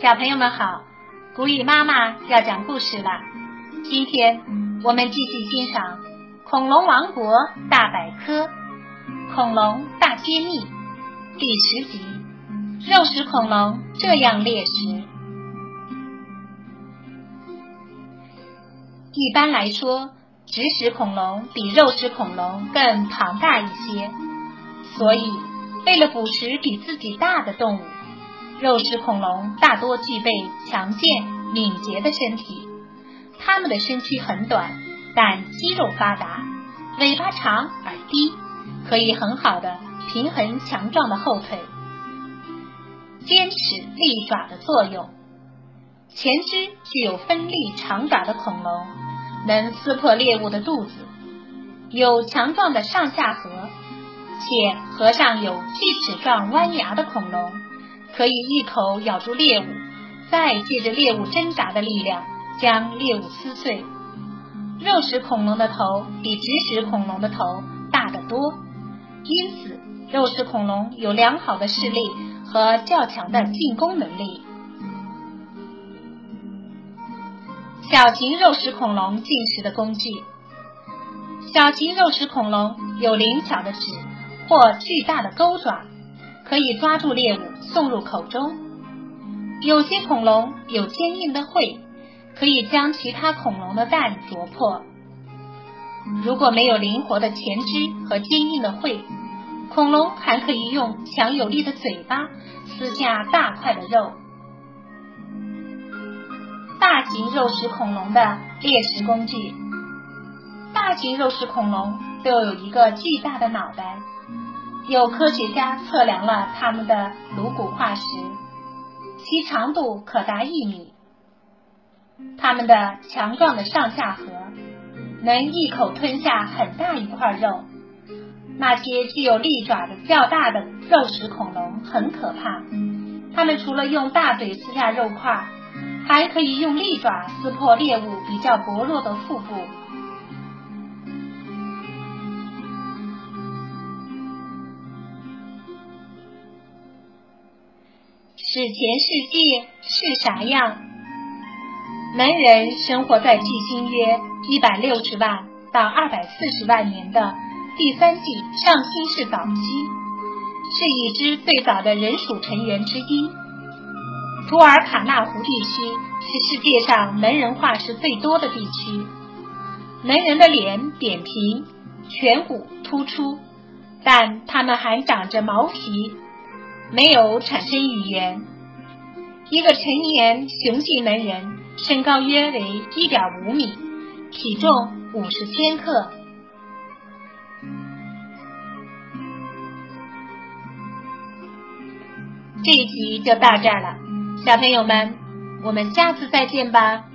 小朋友们好，古语妈妈要讲故事了。今天我们继续欣赏《恐龙王国大百科：恐龙大揭秘》第十集：肉食恐龙这样猎食。一般来说，植食恐龙比肉食恐龙更庞大一些，所以为了捕食比自己大的动物。肉食恐龙大多具备强健、敏捷的身体，它们的身躯很短，但肌肉发达，尾巴长而低，可以很好的平衡强壮的后腿。尖齿利爪的作用，前肢具有锋利长爪的恐龙能撕破猎物的肚子，有强壮的上下颌，且颌上有锯齿状弯牙的恐龙。可以一口咬住猎物，再借着猎物挣扎的力量将猎物撕碎。肉食恐龙的头比植食恐龙的头大得多，因此肉食恐龙有良好的视力和较强的进攻能力。小型肉食恐龙进食的工具：小型肉食恐龙有灵巧的齿或巨大的钩爪。可以抓住猎物送入口中。有些恐龙有坚硬的喙，可以将其他恐龙的蛋啄破。如果没有灵活的前肢和坚硬的喙，恐龙还可以用强有力的嘴巴撕下大块的肉。大型肉食恐龙的猎食工具：大型肉食恐龙都有一个巨大的脑袋。有科学家测量了它们的颅骨化石，其长度可达一米。它们的强壮的上下颌能一口吞下很大一块肉。那些具有利爪的较大的肉食恐龙很可怕，它们除了用大嘴撕下肉块，还可以用利爪撕破猎物比较薄弱的腹部。史前世界是啥样？门人生活在距今约一百六十万到二百四十万年的第三纪上新世早期，是已知最早的人属成员之一。图尔卡纳湖地区是世界上门人化石最多的地区。门人的脸扁平，颧骨突出，但他们还长着毛皮。没有产生语言。一个成年雄性门人身高约为一点五米，体重五十千克。这一集就到这儿了，小朋友们，我们下次再见吧。